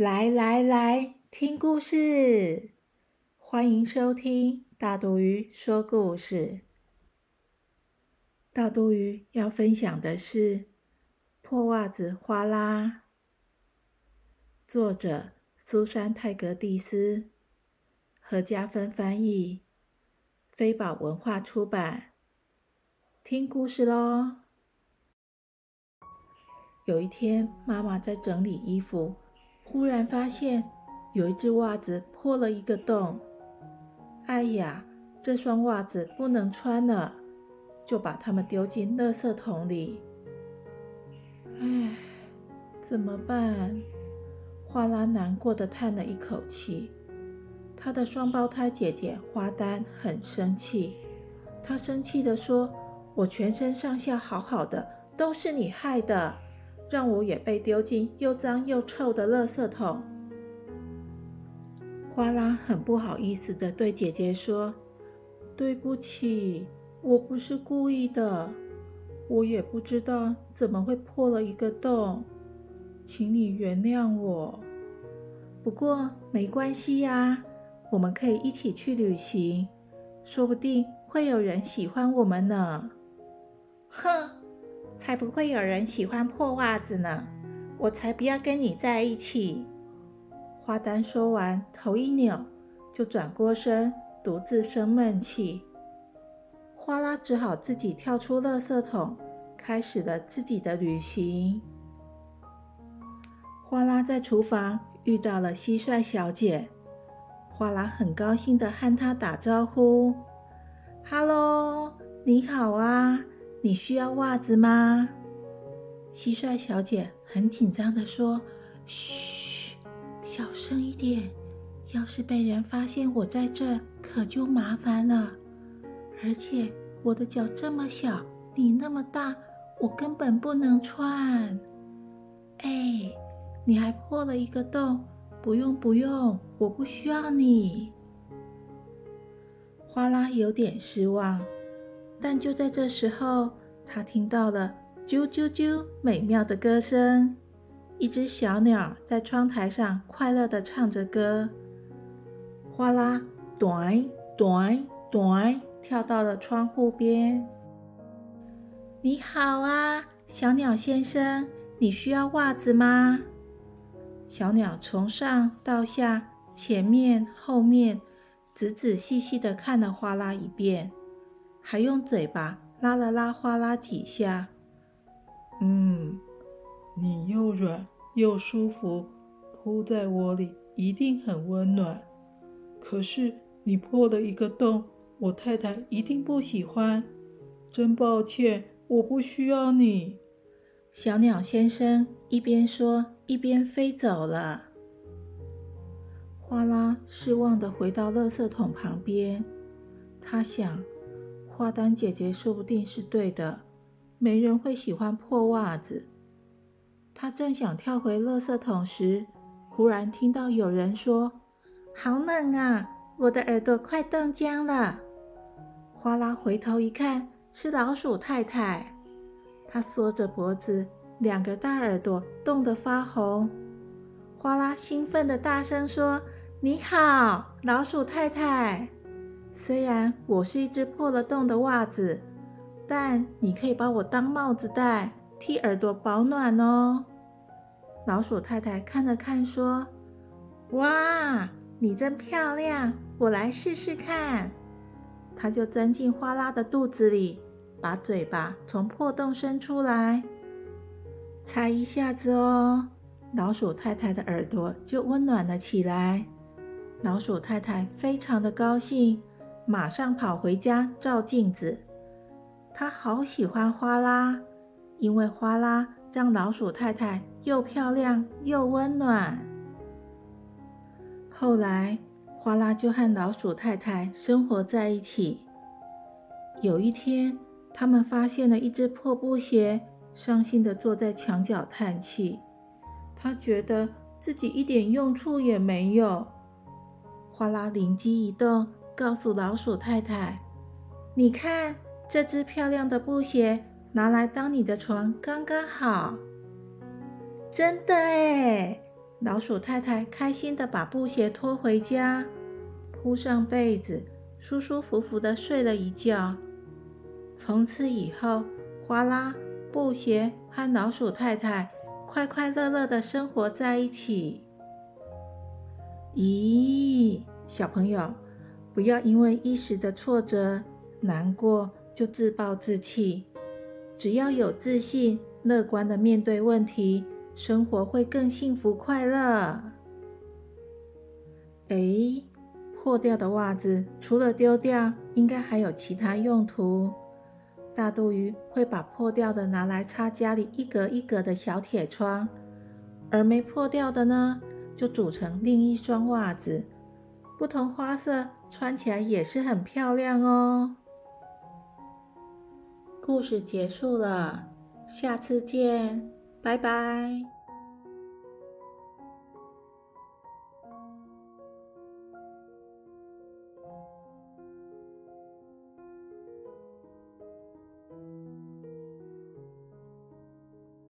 来来来，听故事！欢迎收听大肚鱼说故事。大肚鱼要分享的是《破袜子哗啦》，作者苏珊·泰格蒂斯，何家芬翻译，飞宝文化出版。听故事喽！有一天，妈妈在整理衣服。忽然发现有一只袜子破了一个洞，哎呀，这双袜子不能穿了，就把它们丢进垃圾桶里。唉，怎么办？花拉难过的叹了一口气。她的双胞胎姐姐花丹很生气，她生气的说：“我全身上下好好的，都是你害的。”让我也被丢进又脏又臭的垃圾桶。花拉很不好意思的对姐姐说：“对不起，我不是故意的，我也不知道怎么会破了一个洞，请你原谅我。不过没关系呀，我们可以一起去旅行，说不定会有人喜欢我们呢。”哼。才不会有人喜欢破袜子呢！我才不要跟你在一起。花丹说完，头一扭，就转过身，独自生闷气。花拉只好自己跳出垃圾桶，开始了自己的旅行。花拉在厨房遇到了蟋蟀小姐，花拉很高兴的和她打招呼：“Hello，你好啊！”你需要袜子吗？蟋蟀小姐很紧张的说：“嘘，小声一点，要是被人发现我在这，可就麻烦了。而且我的脚这么小，你那么大，我根本不能穿。哎，你还破了一个洞，不用不用，我不需要你。”花拉有点失望。但就在这时候，他听到了“啾啾啾”美妙的歌声。一只小鸟在窗台上快乐地唱着歌。哗啦，短短短，跳到了窗户边。你好啊，小鸟先生，你需要袜子吗？小鸟从上到下、前面、后面，仔仔细细地看了哗啦一遍。还用嘴巴拉了拉花拉几下，嗯，你又软又舒服，铺在窝里一定很温暖。可是你破了一个洞，我太太一定不喜欢。真抱歉，我不需要你。小鸟先生一边说一边飞走了。花拉失望的回到垃圾桶旁边，他想。花丹姐姐说不定是对的，没人会喜欢破袜子。她正想跳回垃圾桶时，忽然听到有人说：“好冷啊，我的耳朵快冻僵了。”花拉回头一看，是老鼠太太。她缩着脖子，两个大耳朵冻得发红。花拉兴奋的大声说：“你好，老鼠太太。”虽然我是一只破了洞的袜子，但你可以把我当帽子戴，替耳朵保暖哦。老鼠太太看了看，说：“哇，你真漂亮，我来试试看。”它就钻进花拉的肚子里，把嘴巴从破洞伸出来，才一下子哦，老鼠太太的耳朵就温暖了起来。老鼠太太非常的高兴。马上跑回家照镜子，他好喜欢花拉，因为花拉让老鼠太太又漂亮又温暖。后来，花拉就和老鼠太太生活在一起。有一天，他们发现了一只破布鞋，伤心的坐在墙角叹气。他觉得自己一点用处也没有。花拉灵机一动，告诉老鼠太太：“你看，这只漂亮的布鞋拿来当你的床刚刚好。”真的哎！老鼠太太开心的把布鞋拖回家，铺上被子，舒舒服服的睡了一觉。从此以后，哗啦、布鞋和老鼠太太快快乐乐的生活在一起。咦，小朋友，不要因为一时的挫折、难过就自暴自弃。只要有自信、乐观的面对问题，生活会更幸福快乐。哎，破掉的袜子除了丢掉，应该还有其他用途。大肚鱼会把破掉的拿来插家里一格一格的小铁窗，而没破掉的呢，就组成另一双袜子，不同花色，穿起来也是很漂亮哦。故事结束了，下次见，拜拜。